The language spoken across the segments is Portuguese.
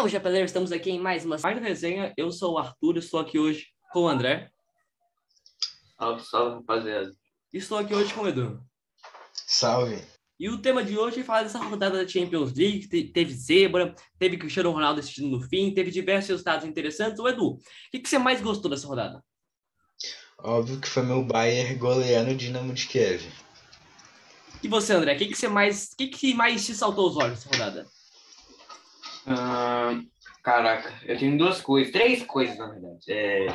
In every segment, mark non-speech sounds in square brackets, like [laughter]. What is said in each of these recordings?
Salve, Japeleiro! Estamos aqui em mais uma mais resenha. Eu sou o Arthur, estou aqui hoje com o André. Salve, salve, rapaziada. Estou aqui hoje com o Edu. Salve. E o tema de hoje é falar dessa rodada da Champions League. Te- Teve zebra, teve Cristiano Ronaldo assistindo no fim, teve diversos resultados interessantes. O Edu, o que, que você mais gostou dessa rodada? Óbvio que foi meu Bayern goleando o Dinamo de Kiev. E você, André, o que, que você mais. O que, que mais te saltou os olhos nessa rodada? Ahn, caraca, eu tenho duas coisas, três coisas, na verdade. É,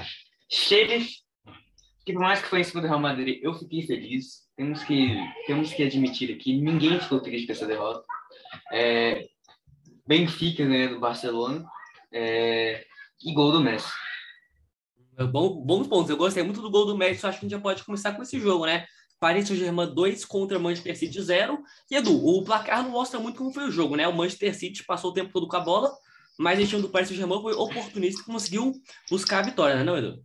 que por mais que foi em cima do Real Madrid, eu fiquei feliz. Temos que, temos que admitir aqui, ninguém ficou triste com essa derrota. É, Benfica ganhando do Barcelona. É, e gol do Messi. Bom, bons pontos. Eu gostei muito do gol do Messi. Acho que a gente já pode começar com esse jogo, né? Paris Saint-Germain 2 contra Manchester City 0. E Edu, o placar não mostra muito como foi o jogo, né? O Manchester City passou o tempo todo com a bola, mas o time do Paris Saint-Germain foi oportunista e conseguiu buscar a vitória, né, não, Edu?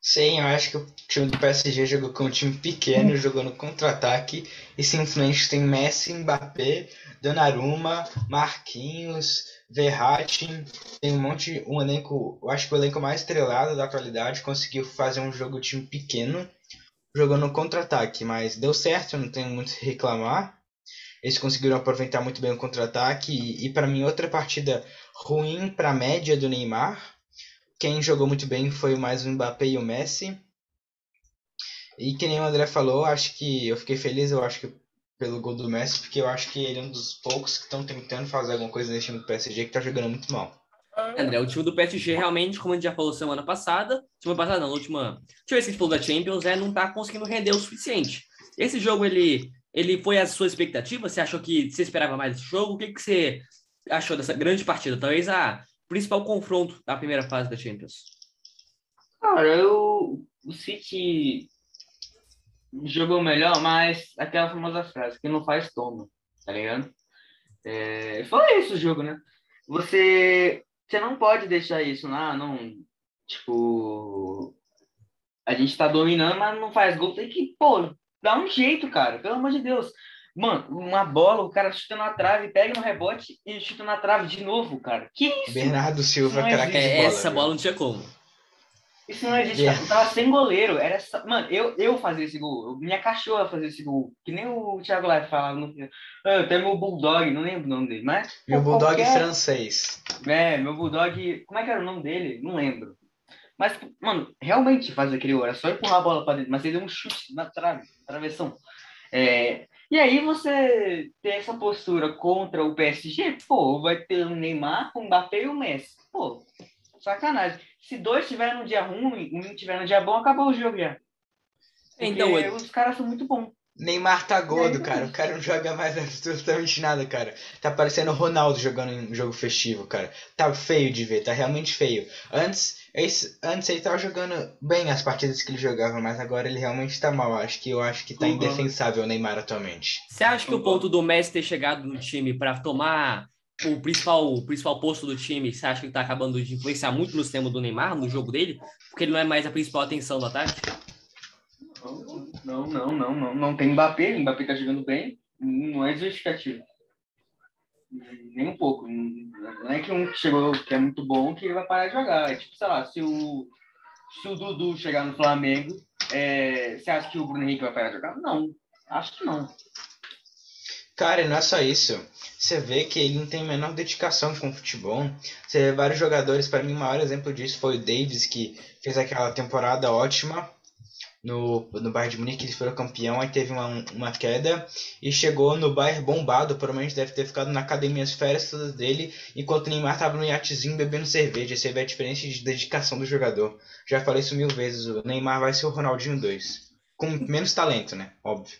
Sim, eu acho que o time do PSG jogou com um time pequeno, jogou no contra-ataque e simplesmente tem Messi, Mbappé, Donnarumma, Marquinhos, Verratti, tem um monte, um elenco, eu acho que o elenco mais estrelado da atualidade conseguiu fazer um jogo time pequeno, jogou no contra-ataque, mas deu certo, não tenho muito que reclamar. Eles conseguiram aproveitar muito bem o contra-ataque e, e para mim outra partida ruim para a média do Neymar. Quem jogou muito bem foi mais o Mbappé e o Messi. E que nem o André falou, acho que eu fiquei feliz, eu acho que pelo gol do Messi, porque eu acho que ele é um dos poucos que estão tentando fazer alguma coisa nesse time do PSG que tá jogando muito mal. André, o time do PSG realmente, como a gente já falou semana passada, semana passada não, última, deixa eu ver se a gente falou da Champions, é, não tá conseguindo render o suficiente. Esse jogo, ele, ele foi a sua expectativa? Você achou que você esperava mais desse jogo? O que, que você achou dessa grande partida? Talvez a principal confronto da primeira fase da Champions. Cara, eu, o City jogou melhor, mas aquela famosa frase, que não faz toma, tá ligado? É, foi isso o jogo, né? Você, você não pode deixar isso, ah, não, tipo, a gente tá dominando, mas não faz gol, tem que, pô, dá um jeito, cara, pelo amor de Deus. Mano, uma bola, o cara chuta na trave, pega no rebote e chuta na trave de novo, cara. Que isso? Bernardo Silva, Não craque de existe. É, bola. essa viu? bola não tinha como. Isso não existe, Yeah. Eu tava sem goleiro. Era só- Mano, eu, eu fazia esse gol. Eu- Minha cachorra fazia esse gol. Que nem o Thiago Live falava no. Ah, Até meu Bulldog, não lembro o nome dele, mas. Meu Bulldog qualquer- francês. É, meu Bulldog. Como é que era o nome dele? Não lembro. Mas, mano, realmente faz aquele gol. Era só empurrar a bola pra dentro. Mas ele deu um chute na trave, travessão. É, E aí você ter essa postura contra o PSG, pô, vai ter o Neymar, o Mbappé e o Messi. Pô, sacanagem. Se dois tiverem um dia ruim, um tiver um dia bom, acabou o jogo já. Então, Porque os caras são muito bons. Neymar tá gordo, aí, cara. O cara não joga mais [laughs] absolutamente nada, cara. Tá parecendo o Ronaldo jogando em um jogo festivo, cara. Tá feio de ver, tá realmente feio. Antes, esse, antes ele tava jogando bem as partidas que ele jogava, mas agora ele realmente tá mal. Acho que eu acho que tá indefensável o Neymar atualmente. você acha que o ponto do Messi ter chegado no time para tomar o principal, o principal posto do time, você acha que tá acabando de influenciar muito no sistema do Neymar, no jogo dele? Porque ele não é mais a principal atenção do ataque? Não, não, não, não. Não tem Mbappé, Mbappé tá jogando bem. Não é justificativo. Nem um pouco. Não é que um que chegou que é muito bom que ele vai parar de jogar. É tipo, sei lá, se o, se o Dudu chegar no Flamengo, é, você acha que o Bruno Henrique vai parar de jogar? Não, acho que não. Cara, e não é só isso. Você vê que ele não tem menor dedicação com o futebol. Você vê vários jogadores, para mim, o maior exemplo disso foi o Davis, que fez aquela temporada ótima no, no Bayern de Munique, ele foi campeão, aí teve uma, uma queda e chegou no Bayern bombado, provavelmente deve ter ficado na academia as férias todas dele, enquanto o Neymar tava no iatezinho bebendo cerveja. Você vê a diferença de dedicação do jogador. Já falei isso mil vezes, o Neymar vai ser o Ronaldinho 2. Com menos talento, né? Óbvio.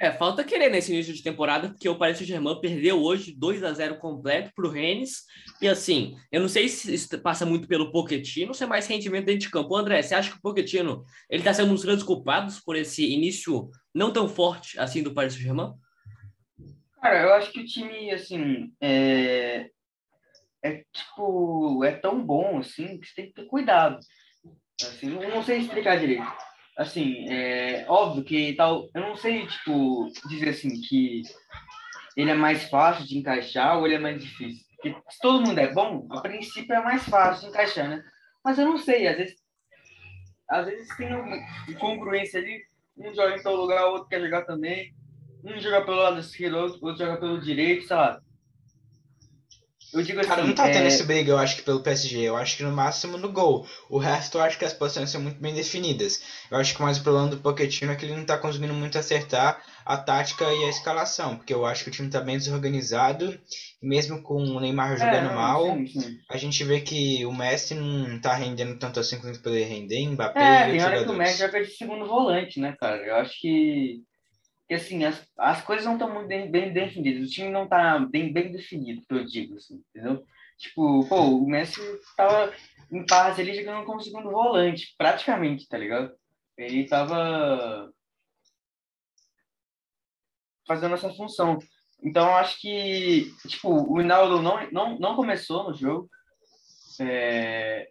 É, falta querer nesse início de temporada, porque o Paris Saint-Germain perdeu hoje 2 a 0 completo pro Rennes. E assim, eu não sei se isso passa muito pelo Pochettino, se é mais rendimento dentro de campo. André, você acha que o Pochettino ele tá sendo um dos grandes culpados por esse início não tão forte assim do Paris Saint-Germain? Cara, eu acho que o time, assim, é, é tipo, é tão bom, assim, que você tem que ter cuidado. Assim, não sei explicar direito. Assim, é óbvio que tal, eu não sei, tipo, dizer assim, que ele é mais fácil de encaixar ou ele é mais difícil. Porque se todo mundo é bom, a princípio é mais fácil de encaixar, né? Mas eu não sei, às vezes, às vezes tem uma incongruência ali, um joga em tal lugar, o outro quer jogar também, um joga pelo lado esquerdo, outro, outro joga pelo direito, sabe? Eu digo assim, Cara, não tá é, tendo esse briga, eu acho que pelo PSG. Eu acho que no máximo no gol. O resto eu acho que as posições são muito bem definidas. Eu acho que mais o problema do Pochettino é que ele não tá conseguindo muito acertar a tática e a escalação. Porque eu acho que o time tá bem desorganizado. E mesmo com o Neymar é, jogando não, mal, sim, sim. a gente vê que o Messi não tá rendendo tanto assim quanto poderia render. Mbappé É, e tem hora que o. Messi joga de segundo volante, né, cara? Eu acho que, que assim, as, as coisas não estão muito bem, bem definidas. O time não tá bem, bem definido, que eu digo, assim, entendeu? Tipo, pô, o Messi tava em paz ali jogando como segundo volante, praticamente, tá ligado? Ele tava fazendo essa função. Então, acho que, tipo, o Hinaldo não, não, não começou no jogo. É,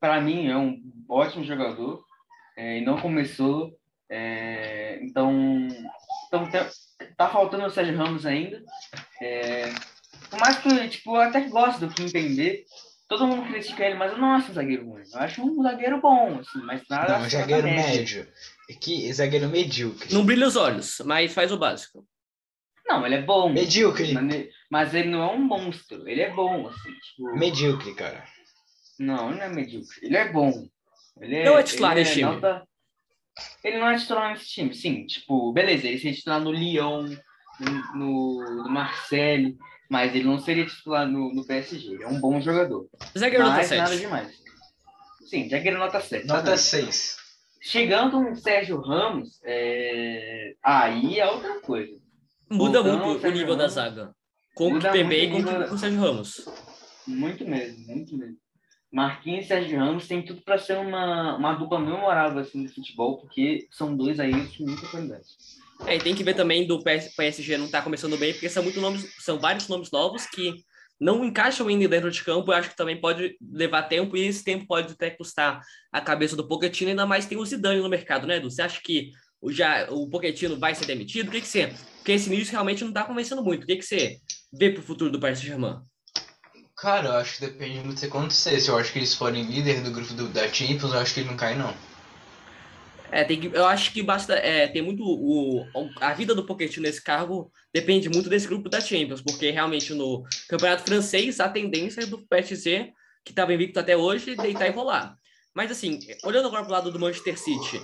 para mim, é um ótimo jogador. é, e não começou. é, então, então tá, faltando o Sérgio Ramos ainda. É, por mais que tipo, eu até gosto do Kim entender, todo mundo critica ele, mas eu não acho um zagueiro ruim. Eu acho um zagueiro bom, assim, mas nada. Não, um zagueiro médio. E Que zagueiro medíocre. Não brilha os olhos, mas faz o básico. Não, ele é bom. Medíocre. Mas ele- Mas ele não é um monstro. Ele é bom, assim. Tipo, Medíocre, cara. Não, ele não é medíocre. Ele é bom. Ele Não é titular ele nesse time. nota- Ele não é titular nesse time, sim. Tipo, beleza, ele seria titular no Lyon, no, no, Marseille, mas ele não seria titular no, no PSG. Ele é um bom jogador. Zagueiro nota mas nada 7. demais. Sim, zagueiro nota 7. Nota 6. Chegando um Sérgio Ramos, é... aí é outra coisa. Muda Voltando muito o Sérgio nível da Ramos, zaga. Com o Kimpembe e com o Sérgio Ramos. Muito mesmo, muito mesmo. Marquinhos e Sérgio Ramos tem tudo para ser uma, uma dupla memorável assim, do futebol, porque são dois aí de muita qualidade. É, e tem que ver também do PS PSG não tá começando bem, porque são muito nomes, são vários nomes novos que não encaixam ainda dentro de campo. Eu acho que também pode levar tempo, e esse tempo pode até custar a cabeça do Pochettino, ainda mais tem o Zidane no mercado, né, Edu? Você acha que o, já, o Pochettino vai ser demitido? O que, que você. Porque esse início realmente não tá convencendo muito. O que, que você vê pro futuro do Paris Saint-Germain? Cara, eu acho que depende muito do que acontecer. Se eu acho que eles forem líder do grupo do, da Champions, eu acho que ele não cai, não. É, tem que, eu acho que basta. É, tem muito. O, a vida do Pochettino nesse cargo depende muito desse grupo da Champions, porque realmente no Campeonato Francês a tendência é do PSG, que estava invicto até hoje, deitar e rolar. Mas assim, olhando agora pro lado do Manchester City,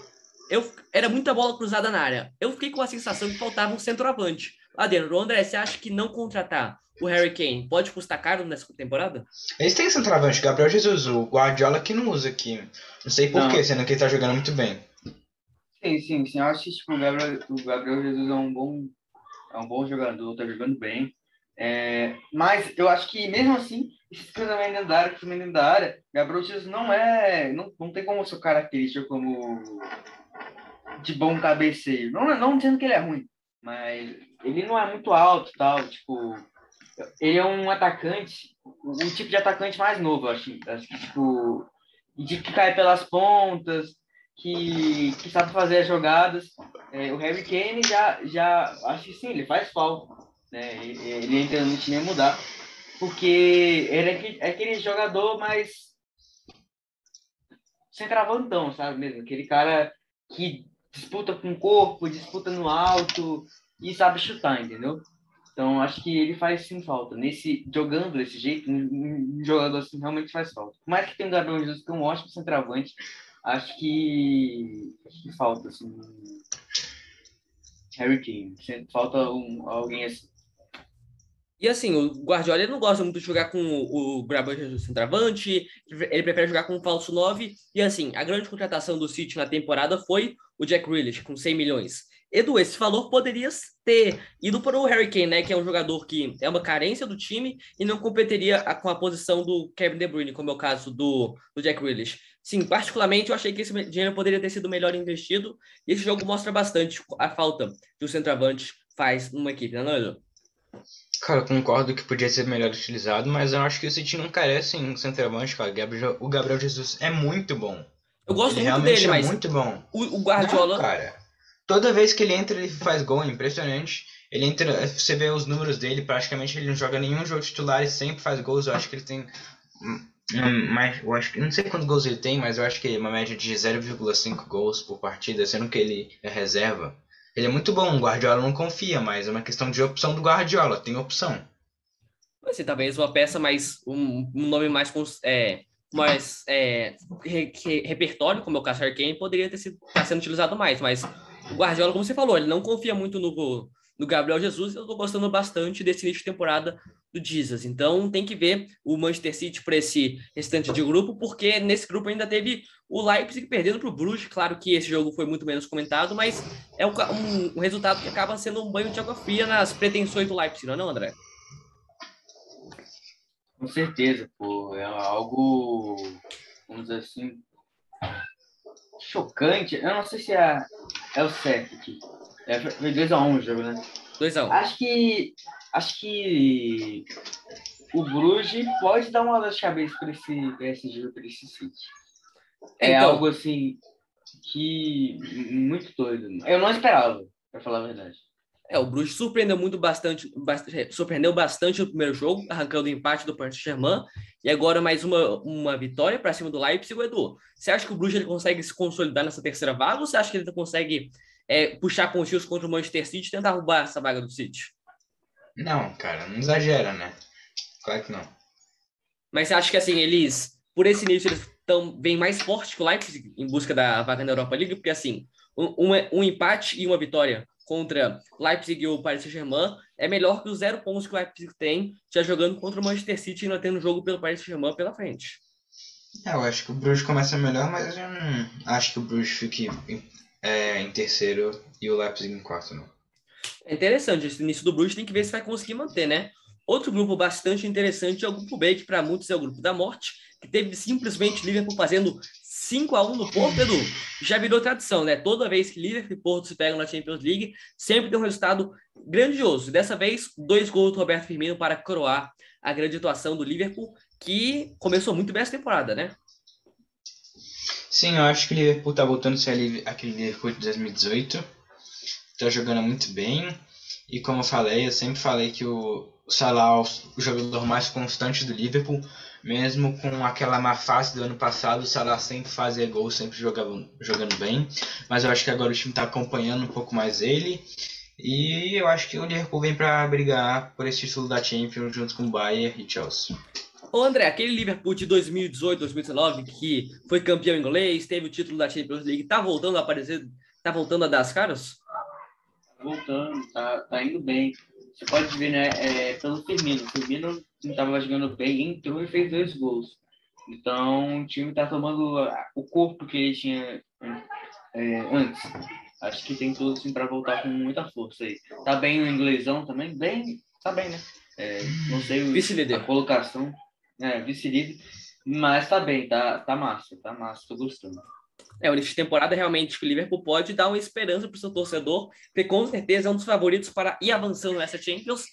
eu, era muita bola cruzada na área. Eu fiquei com a sensação que faltava um centroavante. Lá dentro, André, você acha que não contratar o Harry Kane pode custar caro nessa temporada? Eles têm centroavante, Gabriel Jesus, o Guardiola que não usa aqui. Não sei porquê, sendo que ele tá jogando muito bem. Sim, sim, sim. Eu acho que tipo, o, Gabriel, o Gabriel Jesus é um bom, é um bom jogador, tá jogando bem. É, mas eu acho que mesmo assim, esses cruzamentos dentro da área, cruzamento dentro da área, Gabriel Jesus não é. Não, não tem como sua característica como de bom cabeceio. Não, não dizendo que ele é ruim, mas ele não é muito alto tal. Tipo, ele é um atacante, o tipo de atacante mais novo, acho. Acho que, tipo, de que cai pelas pontas, que, que sabe fazer as jogadas. É, o Harry Kane já, já acho que sim, ele faz falta. Né? Ele, entra no time mudar. Porque ele é aquele, é aquele jogador mais centravantão, sabe mesmo? Aquele cara que disputa com o corpo, disputa no alto e sabe chutar, entendeu? Então acho que ele faz sim falta. Nesse, jogando desse jeito, um, jogador assim realmente faz falta. Por mais que tenha o Gabriel Jesus, que é um ótimo centroavante, acho que, acho que falta assim. Harry Kane. Falta um, alguém assim. E assim, o Guardiola não gosta muito de jogar com o o Jesus centroavante, ele prefere jogar com o falso 9. E assim, a grande contratação do City na temporada foi o Jack Grealish, com 100 milhões. Edu, esse valor poderia ter ido para o Harry Kane, né, que é um jogador que é uma carência do time e não competiria com a posição do Kevin De Bruyne, como é o caso do, do Jack Grealish. Sim, particularmente eu achei que esse dinheiro poderia ter sido melhor investido e esse jogo mostra bastante a falta que o centroavante faz numa equipe, não é, Edu? Cara, eu concordo que podia ser melhor utilizado, mas eu acho que o City não carece em centroavante, cara. Gabriel- O Gabriel Jesus é muito bom. Eu gosto ele muito dele, é mas muito bom. o, o Guardiola... Não, cara. Toda vez que ele entra, ele faz gol, é impressionante. Ele entra, você vê os números dele, praticamente ele não joga nenhum jogo titular e sempre faz gols. Eu acho que ele tem mais, eu acho não sei quantos gols ele tem, mas eu acho que é uma média de 0,5 gols por partida, sendo que ele é reserva. Ele é muito bom, o Guardiola não confia, mas é uma questão de opção do Guardiola, tem opção. Assim, talvez uma peça mais. um, um nome mais. É, mais é, re, re, repertório, como é o caso Kane, poderia ter sido tá sendo utilizado mais, mas o Guardiola, como você falou, ele não confia muito no, no Gabriel Jesus, eu estou gostando bastante desse início de temporada do Jesus. Então tem que ver o Manchester City para esse restante de grupo, porque nesse grupo ainda teve o Leipzig perdendo para o Bruges. Claro que esse jogo foi muito menos comentado, mas é um, um, resultado que acaba sendo um banho de água fria nas pretensões do Leipzig, não é, não, André? Com certeza, pô. É algo, vamos dizer assim, chocante. Eu não sei se é, é o certo aqui. É, foi 2x1 um o jogo, né? 2x1. Um. Acho que. Acho que o Bruges pode dar uma dor de cabeça para esse, jogo, para esse City. É então, algo assim que. muito doido. Eu não esperava, para falar a verdade. É, o Bruges surpreendeu muito bastante, bastante, surpreendeu bastante no primeiro jogo, arrancando o empate do Paris Saint-Germain, e agora mais uma, uma vitória para cima do Leipzig, o Edu. Você acha que o Bruges ele consegue se consolidar nessa terceira vaga, ou você acha que ele consegue é, puxar pontinhos contra o Manchester City e tentar roubar essa vaga do City? Não, cara, não exagera, né? Claro que não. Mas você acha que assim, eles, por esse início, eles tão, vêm mais forte que o Leipzig em busca da vaga na Europa League? Porque assim, um, um empate e uma vitória contra Leipzig e o Paris Saint-Germain é melhor que os zero pontos que o Leipzig tem, já jogando contra o Manchester City e ainda tendo jogo pelo Paris Saint-Germain pela frente. É, eu acho que o Bruges começa melhor, mas eu não acho que o Bruges fique é, em terceiro e o Leipzig em quarto, não. É interessante, esse início do Bruges tem que ver se vai conseguir manter, né? Outro grupo bastante interessante é o grupo B, que para muitos é o grupo da morte, que teve simplesmente Liverpool fazendo 5 a 1 no Porto, Edu. Já virou tradição, né? Toda vez que Liverpool e Porto se pegam na Champions League, sempre tem um resultado grandioso. Dessa vez, dois gols do Roberto Firmino para coroar a grande atuação do Liverpool, que começou muito bem essa temporada, né? Sim, eu acho que o Liverpool tá voltando a ser aquele Liverpool de 2018. Tá jogando muito bem. E como eu falei, eu sempre falei que o Salah é o jogador mais constante do Liverpool. Mesmo com aquela má fase do ano passado, o Salah sempre fazia gol, sempre jogava, jogando bem. Mas eu acho que agora o time está acompanhando um pouco mais ele. E eu acho que o Liverpool vem para brigar por esse título da Champions junto com o Bayern e Chelsea. Ô André, aquele Liverpool de 2018, 2019, que foi campeão inglês, teve o título da Champions League, tá voltando a aparecer, tá voltando a dar as caras? Tá voltando, tá, tá indo bem. Você pode ver, né, é, pelo Firmino. O Firmino não estava jogando bem, entrou e fez dois gols. Então, o time está tomando o corpo que ele tinha é, antes. Acho que tem tudo assim, para voltar com muita força aí. Tá bem o inglesão também? Bem, tá bem, né? É, não sei o, a colocação é, vice-líder. Mas tá bem, tá, tá massa, tá massa, tô gostando. É, o início de temporada realmente o Liverpool pode dar uma esperança para o seu torcedor, porque com certeza é um dos favoritos para ir avançando nessa Champions.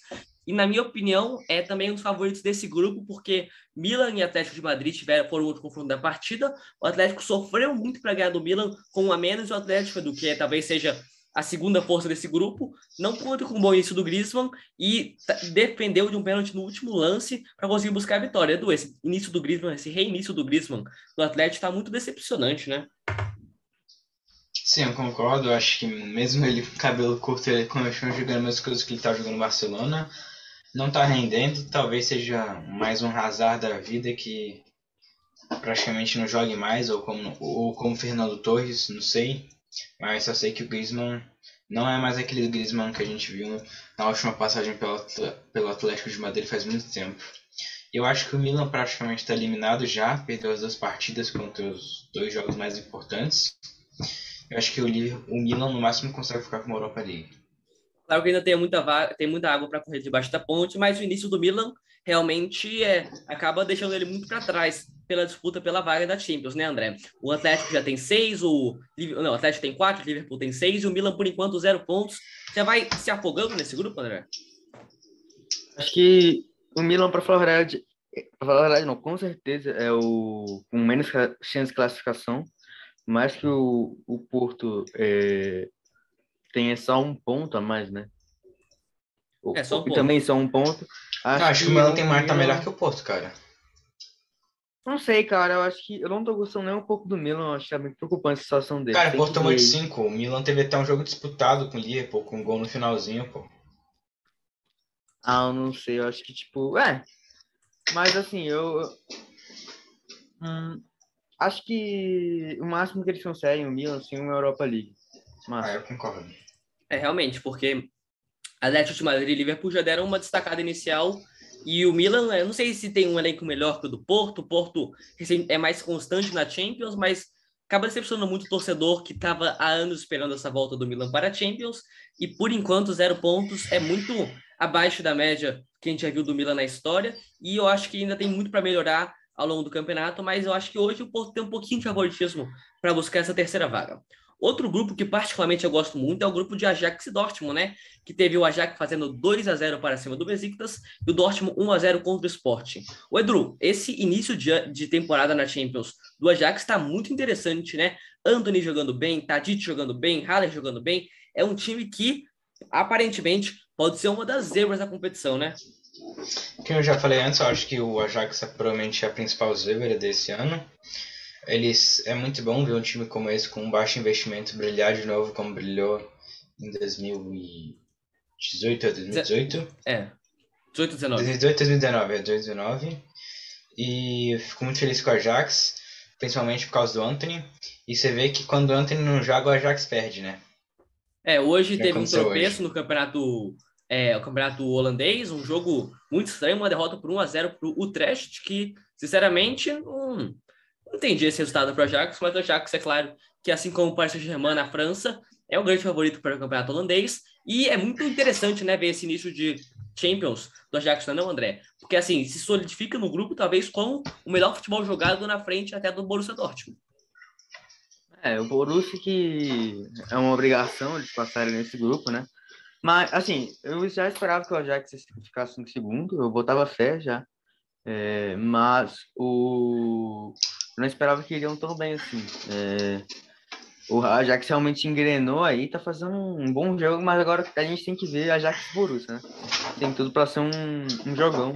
E na minha opinião, é também um dos favoritos desse grupo, porque Milan e Atlético de Madrid tiveram, foram outro confronto da partida. O Atlético sofreu muito para ganhar do Milan, com um a menos, o Atlético, do que talvez seja a segunda força desse grupo, não conta com o bom início do Griezmann e dependeu de um pênalti no último lance para conseguir buscar a vitória. Edu, esse início do Griezmann, esse reinício do Griezmann do Atlético está muito decepcionante, né? Sim, eu concordo. Eu acho que mesmo ele com cabelo curto, ele continua jogando as mesmas coisas que ele está jogando no Barcelona. Não está rendendo, talvez seja mais um Hazard da vida que praticamente não jogue mais, ou como, ou como Fernando Torres, não sei. Mas só sei que o Griezmann não é mais aquele Griezmann que a gente viu na última passagem pelo, pelo Atlético de Madrid faz muito tempo. Eu acho que o Milan praticamente está eliminado já, perdeu as duas partidas contra os dois jogos mais importantes. Eu acho que o, o Milan no máximo consegue ficar com a Europa League. Claro que ainda tem muita, tem muita água para correr debaixo da ponte, mas o início do Milan realmente é, acaba deixando ele muito para trás pela disputa pela vaga da Champions, né, André? O Atlético já tem seis, o não, o Atlético tem quatro, o Liverpool tem seis e o Milan por enquanto zero pontos. Já vai se afogando nesse grupo, André? Acho que o Milan, para falar a verdade, para falar a verdade, não, com certeza é o com menos chance de classificação, mais que o, o Porto é, tem só um ponto a mais, né? É, só um ponto. também só um ponto. Acho, acho que o Milan tem Marta tá Milan... melhor que o Porto, cara. Não sei, cara. Eu acho que eu não tô gostando nem um pouco do Milan. Eu acho que é muito preocupante a situação dele. Cara, o Porto tomou de 5. O Milan teve até um jogo disputado com o Liverpool, com um gol no finalzinho, pô. Ah, eu não sei. Eu acho que, tipo. É. Mas assim, eu. Hum, acho que o máximo que eles conseguem, o Milan, assim, é uma Europa League. Mas... Ah, eu concordo. É, realmente, porque Atlético de Madrid e Liverpool já deram uma destacada inicial e o Milan, eu não sei se tem um elenco melhor que o do Porto, o Porto é mais constante na Champions, mas acaba decepcionando muito o torcedor que estava há anos esperando essa volta do Milan para a Champions. E por enquanto zero pontos é muito abaixo da média que a gente já viu do Milan na história. E eu acho que ainda tem muito para melhorar ao longo do campeonato, mas eu acho que hoje o Porto tem um pouquinho de favoritismo para buscar essa terceira vaga. Outro grupo que particularmente eu gosto muito é o grupo de Ajax e Dortmund, né? Que teve o Ajax fazendo 2 a 0 para cima do Besiktas e o Dortmund 1 a 0 contra o Sport. O Edru, esse início de, temporada na Champions do Ajax está muito interessante, né? Anthony jogando bem, Tadic jogando bem, Haller jogando bem. É um time que aparentemente pode ser uma das zebras da competição, né? Como eu já falei antes, eu acho que o Ajax é provavelmente a principal zebra desse ano. Eles, é muito bom ver um time como esse, com um baixo investimento, brilhar de novo como brilhou em 2018 ou 2018. É, 18, 19. 2018, 2019, é 2019. E fico muito feliz com o Ajax, principalmente por causa do Anthony. E você vê que quando o Anthony não joga, o Ajax perde, né? É, hoje teve um tropeço hoje. no campeonato é, o campeonato holandês, um jogo muito estranho, uma derrota por 1 a 0 para o Utrecht, que, sinceramente, não entendi esse resultado para o Ajax, mas o Ajax, é claro, que assim como o Paris Saint-Germain na França, é o grande favorito para o campeonato holandês, e é muito interessante, né, ver esse início de Champions do Ajax, não, é André? Porque, assim, se solidifica no grupo, talvez com o melhor futebol jogado na frente até do Borussia Dortmund. É, o Borussia que é uma obrigação eles passarem nesse grupo, né? Mas, assim, eu já esperava que o Ajax ficasse em segundo, eu botava fé já. É, mas o não esperava que iriam tão bem assim. É... O Ajax realmente engrenou aí, tá fazendo um bom jogo, mas agora a gente tem que ver Ajax Borussia, né? Tem tudo para ser um, um jogão.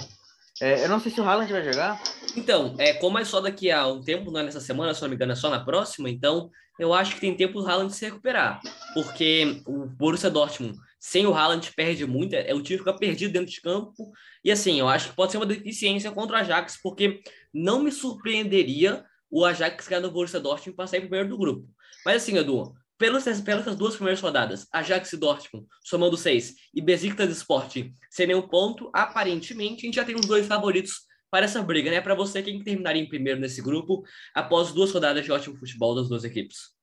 É, eu não sei se o Haaland vai jogar. Então, é, como é só daqui a um tempo, não é nessa semana, se não me engano, é só na próxima, então eu acho que tem tempo o Haaland se recuperar. Porque o Borussia Dortmund, sem o Haaland, perde muito, é o time fica perdido dentro de campo. E assim, eu acho que pode ser uma deficiência contra o Ajax, porque não me surpreenderia o Ajax ganhar no Borussia Dortmund passar em primeiro do grupo. Mas assim, Edu, pelas, pelas duas primeiras rodadas, Ajax e Dortmund somando seis e Besiktas Sport sem nenhum ponto, aparentemente a gente já tem os dois favoritos para essa briga, né? Para você, quem terminaria em primeiro nesse grupo após duas rodadas de ótimo futebol das duas equipes?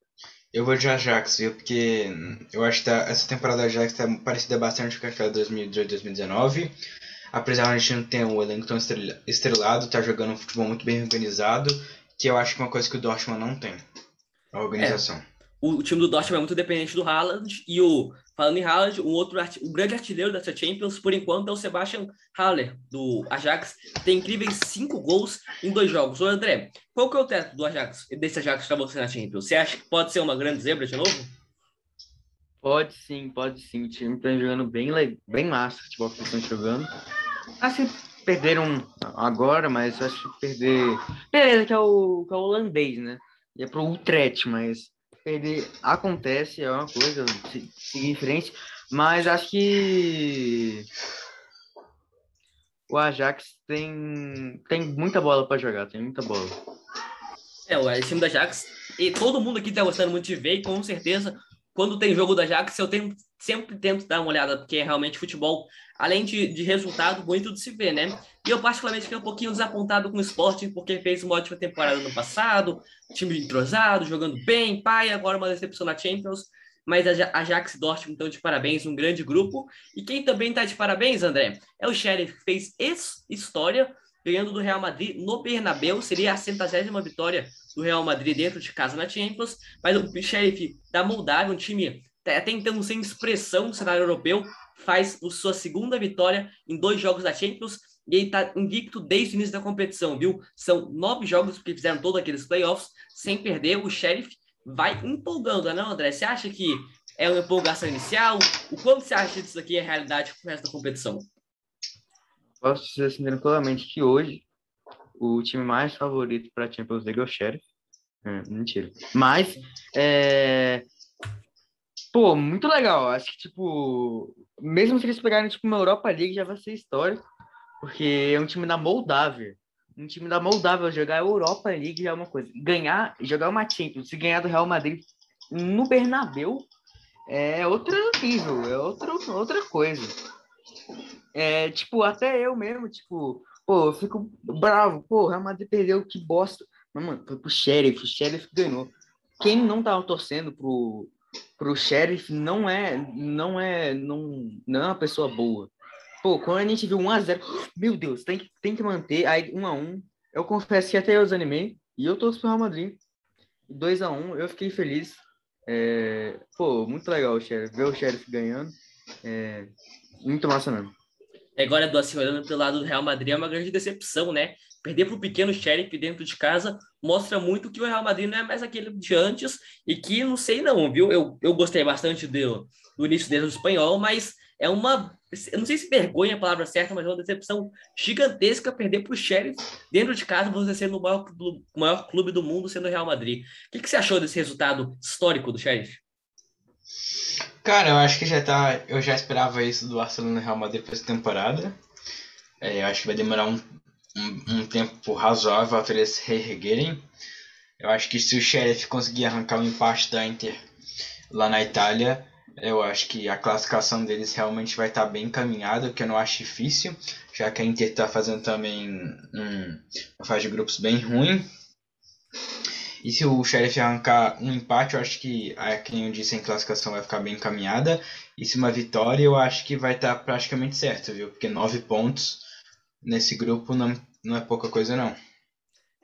Eu vou de Ajax, viu? Porque eu acho que tá, essa temporada da Ajax está parecida bastante com aquela de 2018-2019. Apesar de a gente não ter um elenco tão estrelado, tá jogando um futebol muito bem organizado que eu acho que é uma coisa que o Dortmund não tem. A organização. É, o, time do Dortmund é muito dependente do Haaland e o falando em Haaland, um outro o grande artilheiro dessa Champions por enquanto é o Sebastian Haller do Ajax, tem incríveis cinco gols em dois jogos. Ô André, qual que é o teto do Ajax desse Ajax para você na Champions? Você acha que pode ser uma grande zebra de novo? Pode sim, pode sim. O time tá jogando bem, bem massa o futebol que eles estão jogando. Assim, perderam agora, mas acho que perder. Beleza, que é o, que é o holandês, né? E é pro Utrecht, mas perder acontece, é uma coisa, seguir em frente. Mas acho que o Ajax tem, tem muita bola para jogar, tem muita bola. É, o time do Ajax, e todo mundo aqui tá gostando muito de ver, e com certeza quando tem jogo da Ajax, eu tenho, sempre tento dar uma olhada, porque é realmente futebol, além de, de resultado, bonito de se ver, né? E eu, particularmente, fiquei um pouquinho desapontado com o esporte, porque fez uma ótima temporada no passado, time entrosado, jogando bem, pai, agora uma decepção na Champions. Mas a Ajax Dortmund estão de parabéns, um grande grupo. E quem também está de parabéns, André, é o Sheriff, que fez história ganhando do Real Madrid no Bernabéu. Seria a centésima vitória do Real Madrid dentro de casa na Champions. Mas o Sheriff da Moldávia, um time até então sem expressão no cenário europeu, faz sua segunda vitória em dois jogos da Champions. E ele está invicto desde o início da competição, viu? São nove jogos que fizeram todos aqueles playoffs sem perder. O Sheriff vai empolgando, né, André? Você acha que É uma empolgação inicial? O quanto você acha disso aqui é realidade com o resto da competição? Posso dizer assim tranquilamente que hoje o time mais favorito para a Champions League é o Sheriff. É, mentira. Mas, é... pô, muito legal. Acho que, tipo, mesmo se eles pegarem, tipo, uma Europa League, já vai ser histórico. Porque é um time da Moldávia. Um time da Moldávia jogar a Europa League já é uma coisa. Ganhar, jogar uma Champions, se ganhar do Real Madrid no Bernabéu, é outro nível, é outro, outra coisa. É, tipo, até eu mesmo, tipo, pô, eu fico bravo, pô, o Real Madrid perdeu, que bosta. Mas, mano, foi pro Sheriff, o Sheriff ganhou. Quem não tava torcendo pro, pro Sheriff não é, não é, não, não é uma pessoa boa. Pô, quando a gente viu 1x0, meu Deus, tem, tem que manter. Aí 1x1, eu confesso que até eu desanimei. E eu torço pro Real Madrid. 2x1, eu fiquei feliz. É, pô, muito legal o Sheriff. Ver o Sheriff ganhando. É, muito massa mesmo. Agora, do assim, olhando pelo lado do Real Madrid, é uma grande decepção, né? Perder para o pequeno Sheriff dentro de casa mostra muito que o Real Madrid não é mais aquele de antes e que não sei não, viu? Eu, eu gostei bastante do, do início dele no espanhol, mas é uma, eu não sei se vergonha é a palavra certa, mas é uma decepção gigantesca perder para o Sheriff dentro de casa, você sendo o maior, maior clube do mundo, sendo o Real Madrid. O que, que você achou desse resultado histórico do Sheriff? Cara, eu acho que já tá. Eu já esperava isso do Barcelona Real Madrid para essa temporada. É, eu acho que vai demorar um, um, um tempo razoável até eles se reerguerem. Eu acho que se o Sheriff conseguir arrancar o um empate da Inter lá na Itália, eu acho que a classificação deles realmente vai estar tá bem encaminhada, o que eu não acho difícil, já que a Inter está fazendo também um, uma fase de grupos bem ruim. E se o Sheriff arrancar um empate, eu acho que, a, quem eu disse, a classificação vai ficar bem encaminhada. E se uma vitória, eu acho que vai estar praticamente certo, viu? Porque nove pontos nesse grupo não, não é pouca coisa, não.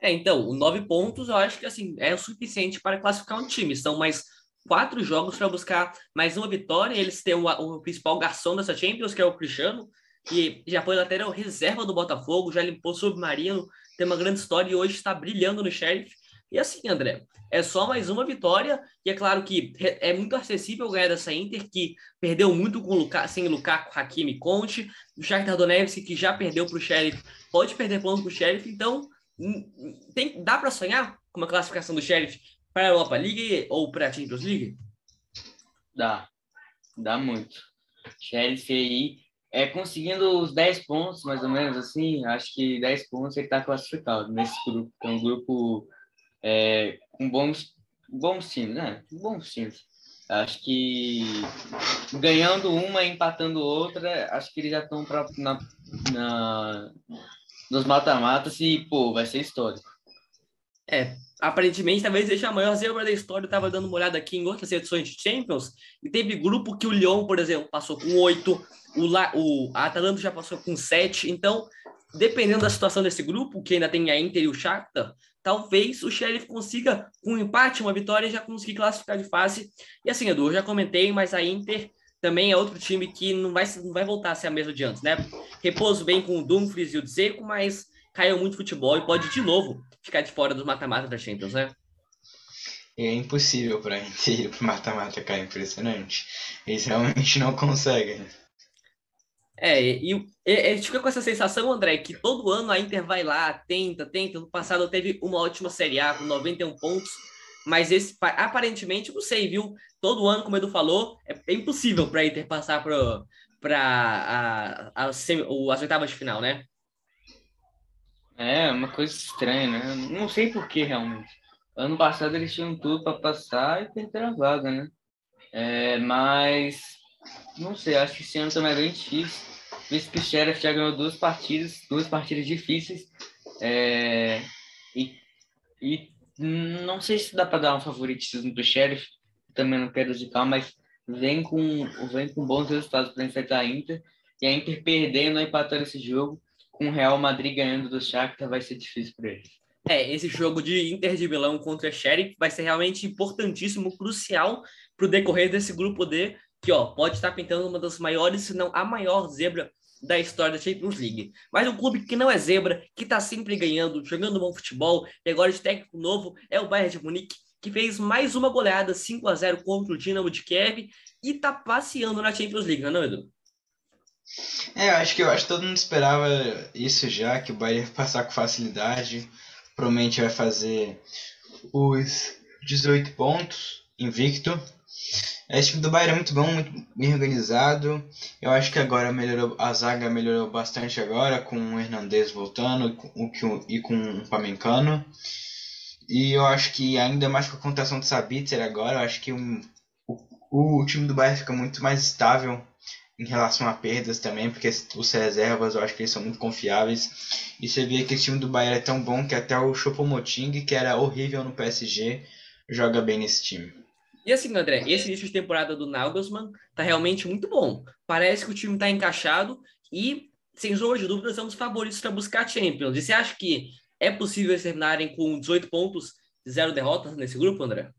É, então, nove pontos eu acho que assim é o suficiente para classificar um time. São mais quatro jogos para buscar mais uma vitória. Eles têm o, o, principal garçom dessa Champions, que é o Cristiano, que já foi lateral reserva do Botafogo, já limpou o Submarino, tem uma grande história e hoje está brilhando no Sheriff. E assim, André, é só mais uma vitória, e é claro que é muito acessível ganhar dessa Inter, que perdeu muito com Luka, sem Lukaku, Hakimi Conte, o Shakhtar Donetsk, que já perdeu para o Sheriff, pode perder ponto para o Sheriff, então hum, tem, dá para sonhar com uma classificação do Sheriff para a Europa League ou para a Champions League? Dá, dá muito. Sheriff aí, é, conseguindo os 10 pontos, mais ou menos assim, acho que 10 pontos ele está classificado nesse grupo, é um grupo é, com bons, bons times, né? Bons times. Acho que ganhando uma e empatando outra, acho que eles já estão na, na, nos mata-matas e, pô, vai ser histórico. É, aparentemente, talvez seja a maior zebra da história. Eu tava dando uma olhada aqui em outras edições de Champions e teve grupo que o Lyon, por exemplo, passou com oito, o, La, o Atalanta já passou com sete. Então, dependendo da situação desse grupo, que ainda tem a Inter e o Shakhtar, talvez o Sheriff consiga, com um empate, uma vitória, já conseguir classificar de fase. E assim, Edu, eu já comentei, mas a Inter também é outro time que não vai, não vai voltar a ser a mesma de antes, né? Repouso bem com o Dumfries e o Dzeko, mas caiu muito futebol e pode de novo ficar de fora dos mata-mata da Champions, né? É impossível para a Inter ir [laughs] para mata-mata cair, impressionante. Eles realmente não conseguem. É, e, e, gente fica com essa sensação, André, que todo ano a Inter vai lá, tenta, tenta. No passado teve uma ótima Série A com 91 pontos, mas esse aparentemente, não sei, viu? Todo ano, como o Edu falou, é, impossível para a Inter passar para a, a, as oitavas de final, né? É, uma coisa estranha, né? Não sei por que realmente. Ano passado eles tinham tudo para passar e perderam a vaga, né? É, mas não sei, acho que esse ano também é bem difícil o Sheriff já ganhou duas partidas, duas partidas difíceis. É, e, e não sei se dá para dar um favoritismo do Sheriff, também não quero zicar, mas vem com, vem com bons resultados para enfrentar a Inter. E a Inter perdendo empatando esse jogo, com o Real Madrid ganhando do Shakhtar, vai ser difícil para eles. É, esse jogo de Inter de Milão contra Sheriff vai ser realmente importantíssimo, crucial para o decorrer desse grupo D, que ó, pode estar pintando uma das maiores, se não a maior zebra da história da Champions League. Mas um clube que não é zebra, que está sempre ganhando, jogando bom futebol, e agora de técnico novo é o Bayern de Munique, que fez mais uma goleada 5 a 0 contra o Dinamo de Kiev e tá passeando na Champions League, não é, Edu? É, eu acho que eu acho que todo mundo esperava isso já, que o Bayern ia passar com facilidade. Provavelmente vai fazer os 18 pontos, invicto. Esse time do Bayern é muito bom, muito bem organizado. Eu acho que agora melhorou, a zaga melhorou bastante agora, com o Hernandez voltando e com o Pamencano. E eu acho que ainda mais com a contação do Sabitzer agora, eu acho que um, o, o time do Bayern fica muito mais estável em relação a perdas também, porque os reservas eu acho que eles são muito confiáveis. E você vê que o time do Bayern é tão bom que até o Choupo-Moting, que era horrível no PSG, joga bem nesse time. E assim, André, esse início de temporada do Nagelsmann tá realmente muito bom. Parece que o time tá encaixado e, sem sombra de dúvida, são os favoritos para buscar Champions. E você acha que é possível eles terminarem com 18 pontos, zero derrotas nesse grupo, André?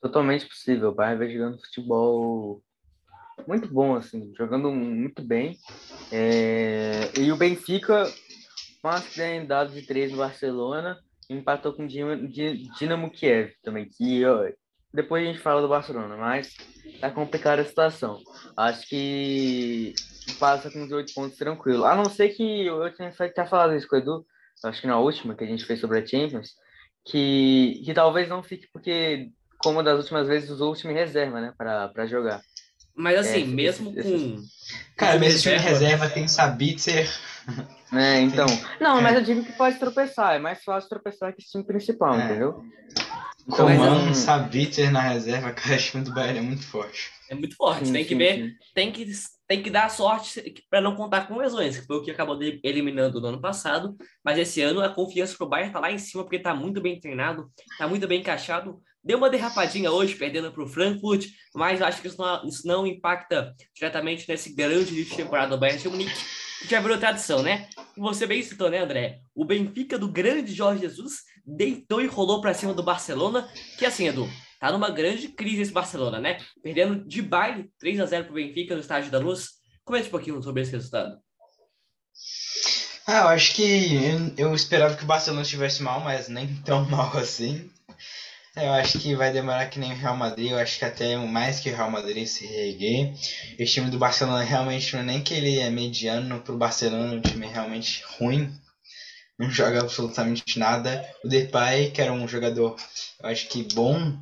Totalmente possível. O Bayern vai jogando futebol muito bom, assim, jogando muito bem. É... E o Benfica, com a dado de três no Barcelona, empatou com o Dinamo Kiev também, que depois a gente fala do Barcelona, mas tá complicada a situação. Acho que passa com os oito pontos tranquilo. A não ser que eu tinha até falado isso com o Edu, acho que na última que a gente fez sobre a Champions, que, que talvez não fique porque, como das últimas vezes, usou o time reserva, né, para jogar. Mas assim, é, mesmo esse, com. Cara, mesmo time reserva tem Sabitzer. É, então. [laughs] Não, é. mas eu digo que pode tropeçar. É mais fácil tropeçar que o time principal, é. entendeu? Coman, Sabitzer na reserva, [laughs] cara, o time do Bayern é muito forte. É muito forte, sim, tem que sim, ver, sim. tem que, tem que dar sorte para não contar com lesões, que foi o que acabou eliminando no ano passado, mas esse ano a confiança pro Bayern tá lá em cima, porque tá muito bem treinado, tá muito bem encaixado, Deu uma derrapadinha hoje, perdendo para o Frankfurt, mas acho que isso não, isso não impacta diretamente nesse grande início de temporada do Bayern de Munique, que já virou tradição, né? Você bem citou, né, André? O Benfica do grande Jorge Jesus deitou e rolou para cima do Barcelona, que assim, Edu, tá numa grande crise esse Barcelona, né? Perdendo de baile 3 a 0 para o Benfica no estádio da Luz. Comente um pouquinho sobre esse resultado. Ah, eu acho que eu, eu esperava que o Barcelona estivesse mal, mas nem tão [laughs] mal assim. Eu acho que vai demorar que nem o Real Madrid, eu acho que até mais que o Real Madrid se reerguer. O time do Barcelona realmente não é nem que ele é mediano pro Barcelona, é um time realmente ruim. Não joga absolutamente nada. O Depay, que era um jogador, eu acho que bom,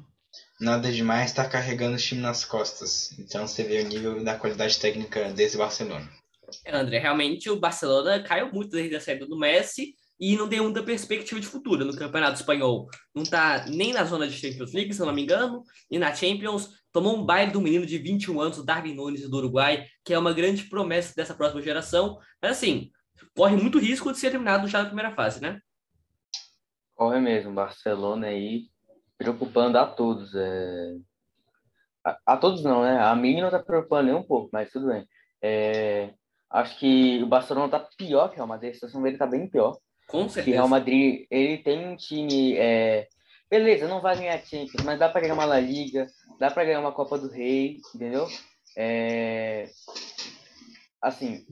nada demais, está carregando o time nas costas. Então você vê o nível da qualidade técnica desse Barcelona. André, realmente o Barcelona caiu muito desde a saída do Messi e não tem muita perspectiva de futuro no Campeonato Espanhol. Não está nem na zona de Champions League, se eu não me engano, e na Champions tomou um baile do menino de 21 anos, o Darwin Nunes do Uruguai, que é uma grande promessa dessa próxima geração. Mas assim, corre muito risco de ser eliminado já na primeira fase, né? Corre mesmo, Barcelona aí preocupando a todos. É... A, a, todos não, né? A mim não tá preocupando nem um pouco, mas tudo bem. É... Acho que o Barcelona tá pior que o Real Madrid, a situação dele tá bem pior. Com certeza. Que Real Madrid, ele tem um time. É... Beleza, não vai ganhar Champions, mas dá para ganhar uma La Liga, dá para ganhar uma Copa do Rei, entendeu? É... Assim,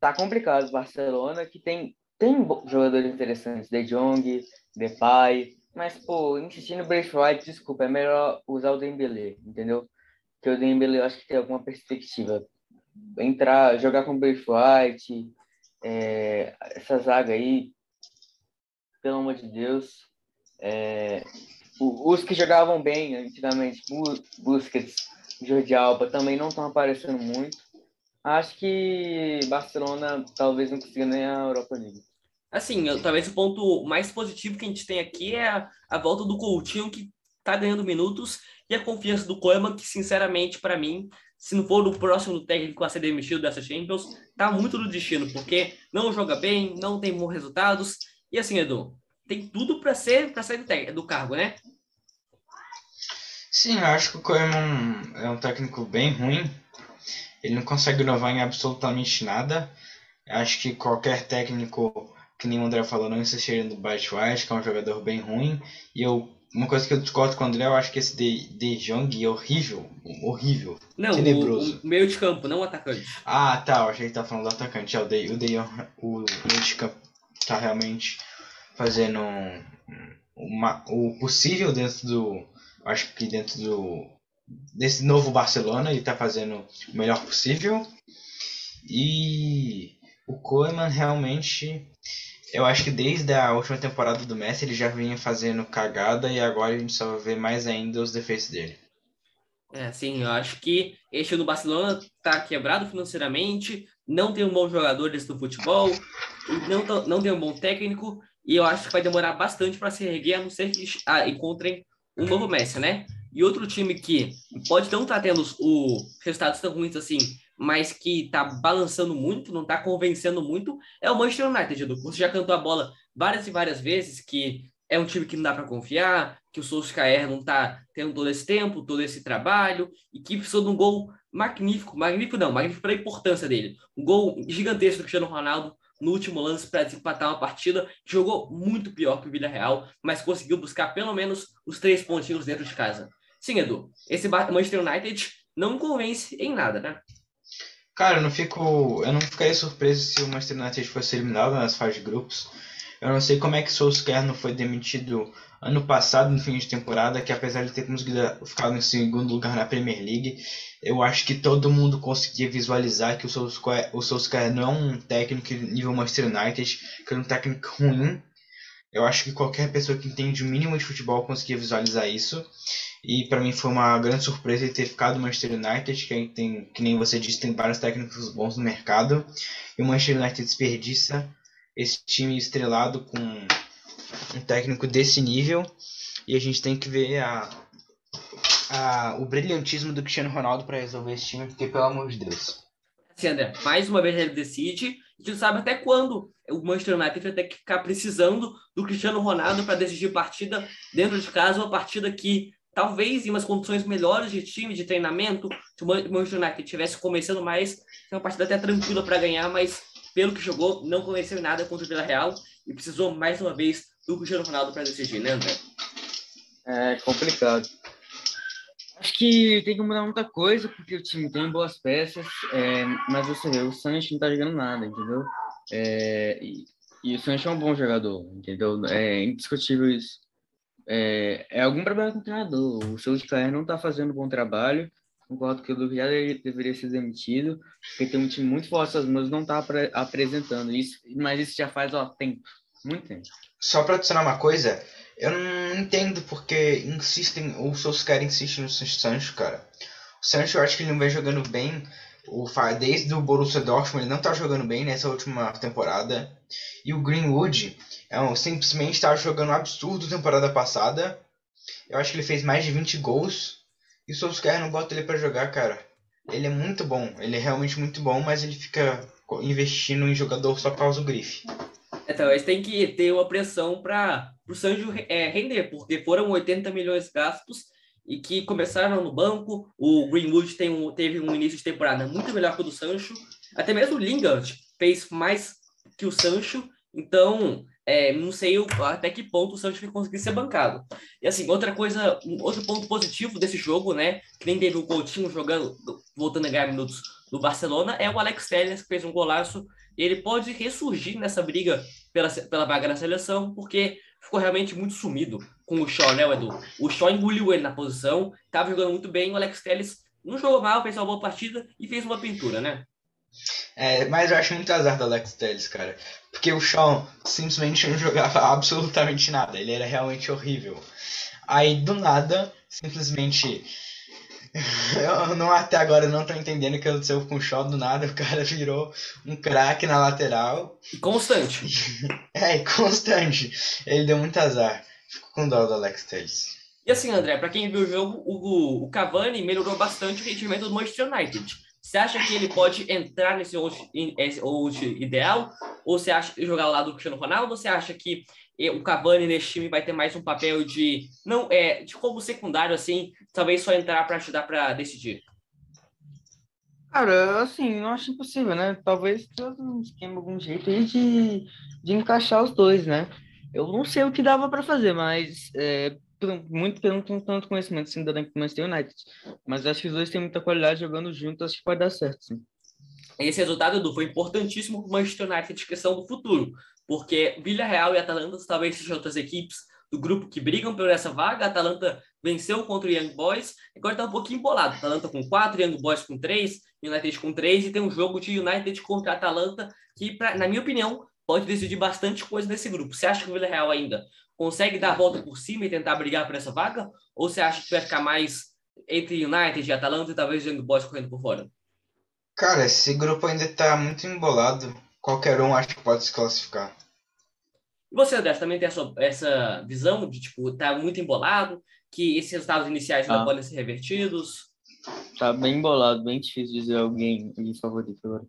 tá complicado o Barcelona, que tem, tem jogadores interessantes, De Jong, Depay, mas, pô, insistindo no Braithwaite, desculpa, é melhor usar o Dembélé, entendeu? Porque o Dembélé eu acho que tem alguma perspectiva. Entrar, jogar com o Braithwaite, é, essa zaga aí, pelo amor de Deus, é, os que jogavam bem antigamente, Busquets, Jordi Alba, também não estão aparecendo muito. Acho que Barcelona talvez não consiga nem a Europa League. Assim, eu, talvez o ponto mais positivo que a gente tem aqui é a, a volta do Coutinho, que está ganhando minutos, e a confiança do Koeman, que sinceramente, para mim, se não for o próximo técnico a ser demitido dessa Champions, tá muito no destino, porque não joga bem, não tem bons resultados. E assim, Edu, tem tudo para ser para sair do, do, cargo, né? Sim, eu acho que o Koeman é um técnico bem ruim. Ele não consegue inovar em absolutamente nada. Eu acho que qualquer técnico, que nem o André falou, não insistiria no Bright White, que é um jogador bem ruim. E eu uma coisa que eu discordo com o André, eu acho que esse De, de Jong é horrível. Horrível. Não, tenebroso. O, o meio de campo, não o atacante. Ah, tá. Eu achei que tá falando do atacante. É, o De, o, de, o meio de campo tá realmente fazendo um, um ma- o possível dentro do. Acho que dentro do. Desse novo Barcelona, ele tá fazendo o melhor possível. E o Koeman realmente. Eu acho que desde a última temporada do Messi ele já vinha fazendo cagada e agora a gente só ver mais ainda os defeitos dele. É, sim, eu acho que este do Barcelona tá quebrado financeiramente, não tem um bom jogadores no futebol, e não, não tem um bom técnico, e eu acho que vai demorar bastante para se erguer, a não ser que ah, encontrem um novo Messi, né? E outro time que pode não estar tendo os o, resultados tão ruins assim, mas que tá balançando muito, não tá convencendo muito, é o Manchester United, Edu. Você já cantou a bola várias e várias vezes que é um time que não dá para confiar, que o Solskjaer não tá tendo todo esse tempo, todo esse trabalho, e que precisou de um gol magnífico, magnífico não, magnífico pela importância dele. Um gol gigantesco do Cristiano Ronaldo no último lance para desempatar uma partida que jogou muito pior que o Villarreal, mas conseguiu buscar pelo menos os três pontinhos dentro de casa. Sim, Edu, esse Manchester United não convence em nada, né? Cara, eu não fico. Eu não ficaria surpreso se o Manchester United fosse eliminado nas fases de grupos. Eu não sei como é que Solskjaer não foi demitido ano passado, no fim de temporada, que apesar de ter conseguido ficar em segundo lugar na Premier League, eu acho que todo mundo conseguia visualizar que o Solskjaer, o Solskjaer não é um técnico nível Manchester United, que é um técnico ruim. Eu acho que qualquer pessoa que entende o mínimo de futebol conseguia visualizar isso. E para mim foi uma grande surpresa ele ter ficado no Manchester United, que, tem, que nem você disse, tem vários técnicos bons no mercado. E o Manchester United desperdiça esse time estrelado com um técnico desse nível. E a gente tem que ver a, a, o brilhantismo do Cristiano Ronaldo para resolver esse time, porque pelo amor de Deus. Assim, André, mais uma vez ele decide, a gente sabe até quando o Manchester United vai ter que ficar precisando do Cristiano Ronaldo para decidir partida dentro de casa, uma partida que talvez em umas condições melhores de time, de treinamento, se o Man- Manchester United tivesse começando mais, seria uma partida até tranquila para ganhar, mas pelo que jogou, não convenceu nada contra o Villarreal e precisou mais uma vez do Cristiano Ronaldo para decidir, né, André? É complicado. Acho que tem que mudar muita coisa, porque o time tem boas peças, é, mas você vê, o Sancho não tá jogando nada, entendeu? É, e, e o Sancho é um bom jogador, entendeu? É indiscutível isso. É, é algum problema com o treinador. O Solskjaer não tá fazendo um bom trabalho. Concordo que o deve- deveria ser demitido, porque tem um time muito forte, mas não tá apre- apresentando isso. Mas isso já faz, ó, tempo, muito tempo. Só para adicionar uma coisa, eu não entendo porque insistem, ou o Solskjaer insiste no Sancho, cara. O Sancho eu acho que ele não vem jogando bem. O, desde o Borussia Dortmund ele não tá jogando bem nessa última temporada. E o Greenwood é um, simplesmente estava jogando um absurdo temporada passada. Eu acho que ele fez mais de 20 gols. E o Solskjaer não bota ele para jogar, cara. Ele é muito bom, ele é realmente muito bom, mas ele fica investindo em jogador só por causa do grife. Então, eles têm que ter uma pressão para o Sancho é, render, porque foram 80 milhões gastos e que começaram no banco. O Greenwood tem um, teve um início de temporada muito melhor que o do Sancho. Até mesmo o Lingard fez mais que o Sancho. Então, é, não sei até que ponto o Sancho vai conseguir ser bancado. E assim, outra coisa, outro ponto positivo desse jogo, né? Que nem teve o Coutinho jogando, voltando a ganhar minutos do Barcelona, é o Alex Telles, que fez um golaço. E ele pode ressurgir nessa briga pela, pela vaga na seleção, porque ficou realmente muito sumido com o Shaw, né, Edu? O Shaw engoliu ele na posição, estava jogando muito bem, o Alex Telles não jogou mal, fez uma boa partida e fez uma pintura, né? É, mas eu acho muito azar do Alex Telles, cara. Porque o Shawn simplesmente não jogava [laughs] absolutamente nada. Ele era realmente horrível. Aí, do nada, simplesmente. [laughs] Eu não, até agora não tô entendendo o que aconteceu com o Shaw. Do nada, o cara virou um craque na lateral. E constante. [laughs] É, constante. Ele deu muito azar. Fico com dó do Alex Telles. E assim, André, para quem viu o jogo, o, o Cavani melhorou bastante o rendimento do Manchester United. Você acha que ele pode entrar nesse 11 esse 11 ideal? Ou você acha que jogar ao lado do Cristiano Ronaldo? Ou você acha que eh, o Cavani nesse time vai ter mais um papel de não é de como secundário assim, talvez só entrar para ajudar para decidir? Cara, assim, não acho impossível, né? Talvez tenha um esquema, algum jeito aí de, de encaixar os dois, né? Eu não sei o que dava para fazer, mas é, muito pelo não tanto conhecimento assim do Manchester United. Mas acho que os dois têm muita qualidade jogando juntos, acho que pode dar certo, sim. Esse resultado, Edu, foi importantíssimo para o Manchester United questão do futuro, porque Villarreal e Atalanta talvez sejam outras equipes do grupo que brigam por essa vaga. A Atalanta venceu contra o Young Boys, agora está um pouquinho embolado. Atalanta com 4, Young Boys com 3, United com 3, e tem um jogo de United contra Atalanta que, pra, na minha opinião, pode decidir bastante coisa nesse grupo. Você acha que o Villarreal ainda consegue dar a volta por cima e tentar brigar por essa vaga? Ou você acha que vai ficar mais entre United e Atalanta e talvez Young Boys correndo por fora? Cara, esse grupo ainda tá muito embolado. Qualquer um acho que pode se classificar. E você, André, também tem essa, essa visão de, tipo, tá muito embolado, que esses resultados iniciais ah. não podem ser revertidos? Tá bem embolado, bem difícil dizer alguém, alguém favorito agora.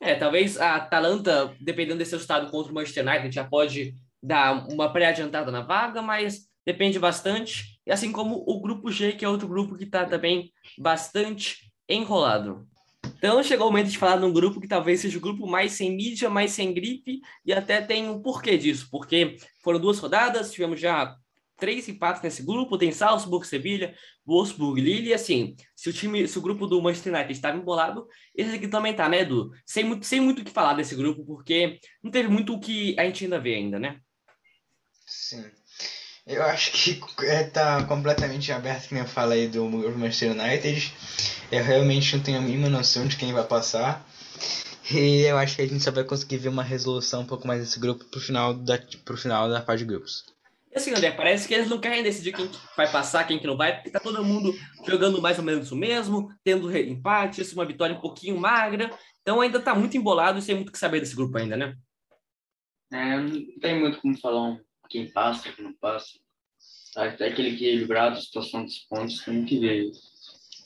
É, talvez a Atalanta, dependendo desse resultado contra o Manchester United, já pode dar uma pré-adiantada na vaga, mas depende bastante. E assim como o grupo G, que é outro grupo que está também bastante enrolado. Então chegou o momento de falar de um grupo que talvez seja o grupo mais sem mídia, mais sem gripe, e até tem um porquê disso, porque foram duas rodadas, tivemos já três empates nesse grupo, tem Salzburg, Sevilha, Wolfsburg, Lille, e assim, se o time, se o grupo do Manchester United estava embolado, esse aqui também tá, né, Edu? Sem muito, sem muito o que falar desse grupo, porque não teve muito o que a gente ainda vê ainda, né? Sim. Eu acho que é, tá completamente aberto, que nem eu falei do Manchester United. Eu realmente não tenho a mínima noção de quem vai passar. E eu acho que a gente só vai conseguir ver uma resolução um pouco mais desse grupo pro final da, pro final da fase de grupos. Assim, André, parece que eles não querem decidir quem vai passar, quem que não vai, porque tá todo mundo jogando mais ou menos o mesmo, tendo empates, uma vitória um pouquinho magra. Então ainda tá muito embolado e sem muito o que saber desse grupo ainda, né? É, não tem muito como falar quem passa, quem não passa. Até aquele equilibrado, situação dos pontos, tem que ver.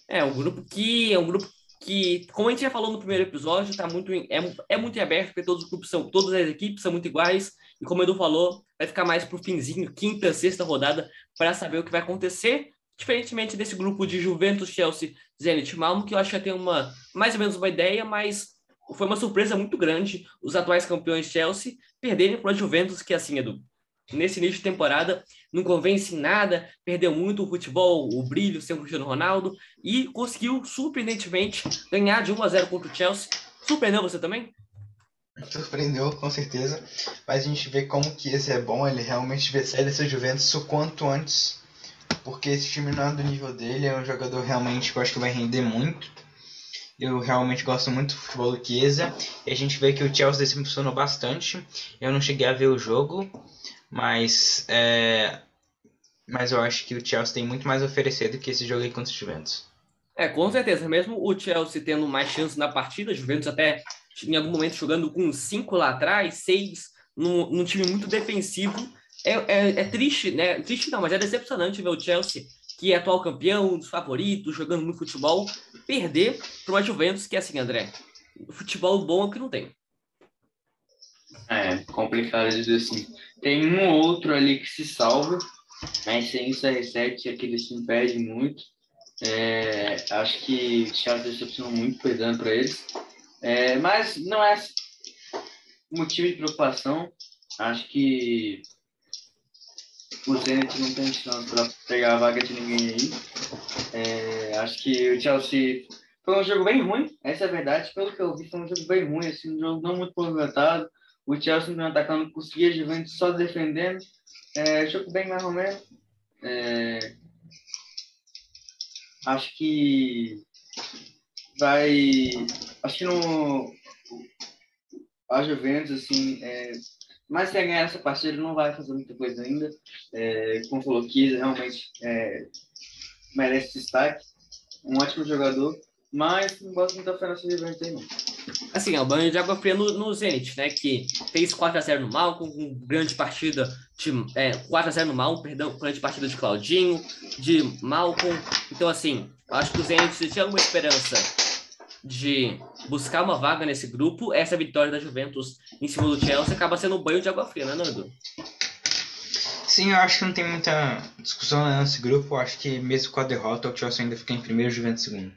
É, um grupo que é um grupo que, como a gente já falou no primeiro episódio, tá muito é, é muito aberto, porque todos os grupos são, todas as equipes são muito iguais, e como o Edu falou, vai ficar mais pro finzinho, quinta, sexta rodada, para saber o que vai acontecer, diferentemente desse grupo de Juventus, Chelsea, Zenit, Malmo, que eu acho que tem uma mais ou menos uma ideia, mas foi uma surpresa muito grande os atuais campeões Chelsea perderem para Juventus, que assim, Edu, nesse início de temporada, não convence em nada, perdeu muito o futebol, o brilho sem o Cristiano Ronaldo e conseguiu surpreendentemente ganhar de 1 a 0 contra o Chelsea. Surpreendeu você também? Surpreendeu, com certeza. Mas a gente vê como que esse é bom, ele realmente vê sair dessa Juventus o quanto antes. Porque esse time não é do nível dele, é um jogador realmente que eu acho que vai render muito. Eu realmente gosto muito do futebol do Chiesa. E a gente vê que o Chelsea decepcionou bastante. Eu não cheguei a ver o jogo, mas, é, mas eu acho que o Chelsea tem muito mais a oferecer do que esse jogo aí contra o Juventus. É, com certeza. Mesmo o Chelsea tendo mais chance na partida, o Juventus até em algum momento jogando com cinco lá atrás, seis, num, num time muito defensivo. É, é, é, triste, né? Triste não, mas é decepcionante ver o Chelsea, que é atual campeão, um dos favoritos, jogando muito futebol, perder para uma Juventus que é assim, André. Futebol bom é que não tem. É, complicado dizer assim. Tem um ou outro ali que se salva, mas sem o CR7 aquele time perde muito. É, acho que o Chelsea decepcionou muito perdendo para eles. É, mas não é motivo de preocupação. Acho que o Zenit não tem chance para pegar a vaga de ninguém aí. É, acho que o Chelsea foi um jogo bem ruim, essa é a verdade. Pelo que eu vi, foi um jogo bem ruim, assim, um jogo não muito movimentado. O Chelsea não atacando, conseguia a Juventus só defendendo. É, jogo bem mais ou menos. É, acho que vai. Acho que no. A Juventus, assim, é, mas se ganhar essa partida, não vai fazer muita coisa ainda. É, como falou, Kiesa realmente é, merece destaque. Um ótimo jogador, mas não gosto muito da fé nessa Juventus aí, não. Assim, é o banho de água fria no, no Zenit, né? Que fez 4x0 no Malcom, com grande partida de. É, 4x0 no Malcom, perdão, grande partida de Claudinho, de Malcom. Então, assim, acho que o Zenit tinha alguma esperança de buscar uma vaga nesse grupo, essa vitória da Juventus em cima do Chelsea acaba sendo um banho de água fria, né, Nando? Sim, eu acho que não tem muita discussão nesse grupo. Eu acho que mesmo com a derrota, o Chelsea ainda fica em primeiro e o Juventus em segundo.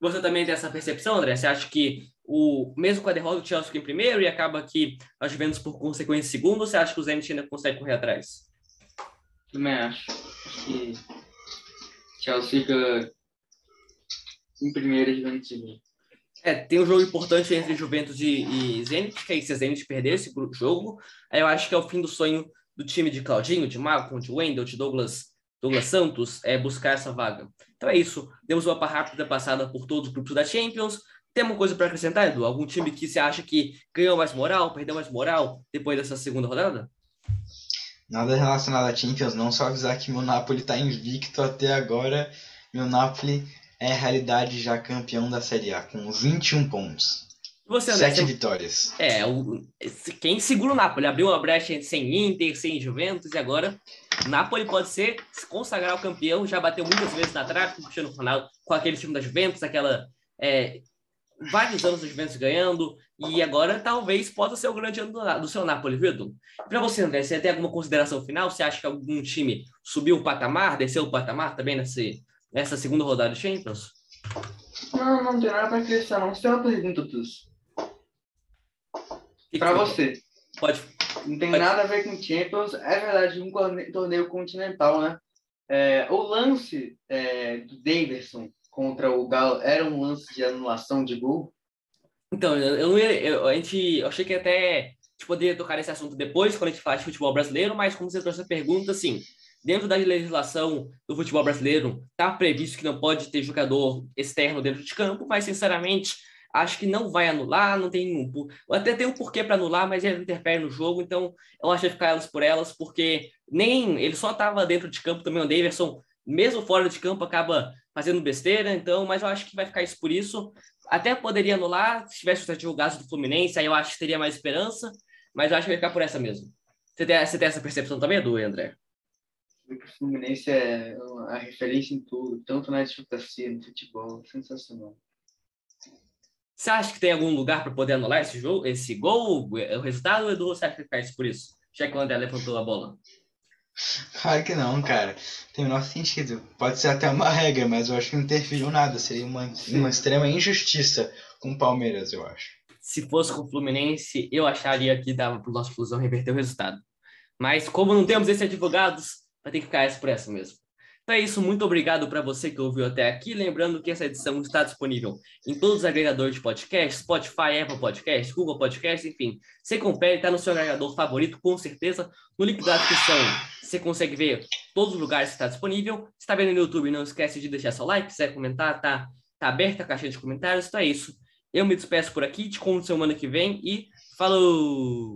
Você também tem essa percepção, André? Você acha que o mesmo com a derrota, o Chelsea fica em primeiro e acaba que a Juventus, por consequência, em segundo? Ou você acha que o Zenit ainda consegue correr atrás? Também acho. Acho que Chelsea fica em primeiro e Juventus em segundo. É, tem um jogo importante entre Juventus e, e Zenit, que aí se a Zenit perder esse jogo, aí eu acho que é o fim do sonho do time de Claudinho, de Malcolm, de Wendell, de Douglas, Douglas Santos, é buscar essa vaga. Então é isso. Demos uma rápida passada por todos os grupos da Champions. Tem uma coisa para acrescentar, Edu? Algum time que você acha que ganhou mais moral, perdeu mais moral depois dessa segunda rodada? Nada relacionado a Champions, não. Só avisar que meu Napoli está invicto até agora. Meu Napoli é realidade já campeão da Série A, com 21 pontos. Você, André, Sete você- vitórias. É, o, quem segura o Napoli? Abriu uma brecha sem Inter, sem Juventus, e agora o Napoli pode ser se consagrar o campeão. Já bateu muitas vezes na trave com o Cristiano Ronaldo, com aquele time da Juventus, aquela. é, vários anos da Juventus ganhando, e agora talvez possa ser o grande ano do, do seu Napoli, viu, Edu? Para você, André, você tem alguma consideração final? Você acha que algum time subiu o patamar, desceu o patamar também nesse, nessa segunda rodada de Champions? Não, não tem nada pra acrescentar, não. Você tem uma pergunta, que Pra você-. Pode. Não tem Pode. nada a ver com Champions. É verdade, um torneio continental, né? É, o lance é, do Davidson contra o Galo era um lance de anulação de gol? Então, eu, ia, eu, a gente, eu achei que até a gente poderia tocar nesse assunto depois, quando a gente falar de futebol brasileiro, mas como você trouxe a pergunta, assim, dentro da legislação do futebol brasileiro, está previsto que não pode ter jogador externo dentro de campo, mas, sinceramente, acho que não vai anular, não tem um, por- até tem um porquê para anular, mas ele interfere no jogo, então eu acho que ficar elas por elas, porque nem ele só estava dentro de campo também, o Davidson, mesmo fora de campo, acaba fazendo besteira, então, mas eu acho que vai ficar isso por isso. Até poderia anular se tivesse os advogados do Fluminense, aí eu acho que teria mais esperança, mas eu acho que vai ficar por essa mesmo. Você tem, você tem essa percepção também, Edu, André? O Fluminense é a referência em tudo, tanto na advocacia, no futebol. Sensacional. Você acha que tem algum lugar para poder anular esse jogo, esse gol, o resultado, Edu, você acha que por isso? Já que o André levantou a bola. Claro que não, cara. Tem o menor sentido. Pode ser até uma regra, mas eu acho que não interferiu nada. Seria uma, uma extrema injustiça com o Palmeiras, eu acho. Se fosse com o Fluminense, eu acharia que dava para o nosso Flusão reverter o resultado. Mas como não temos esses advogados, vai ter que ficar essa por mesmo. Então é isso, muito obrigado para você que ouviu até aqui. Lembrando que essa edição está disponível em todos os agregadores de podcast, Spotify, Apple Podcast, Google Podcast, enfim. Você confere, está no seu agregador favorito, com certeza. No link da descrição você consegue ver todos os lugares que está disponível. Se está vendo no YouTube, não esquece de deixar seu like, se quiser comentar, tá, tá aberta a caixinha de comentários. Então é isso. Eu me despeço por aqui, te conto semana que vem e falou!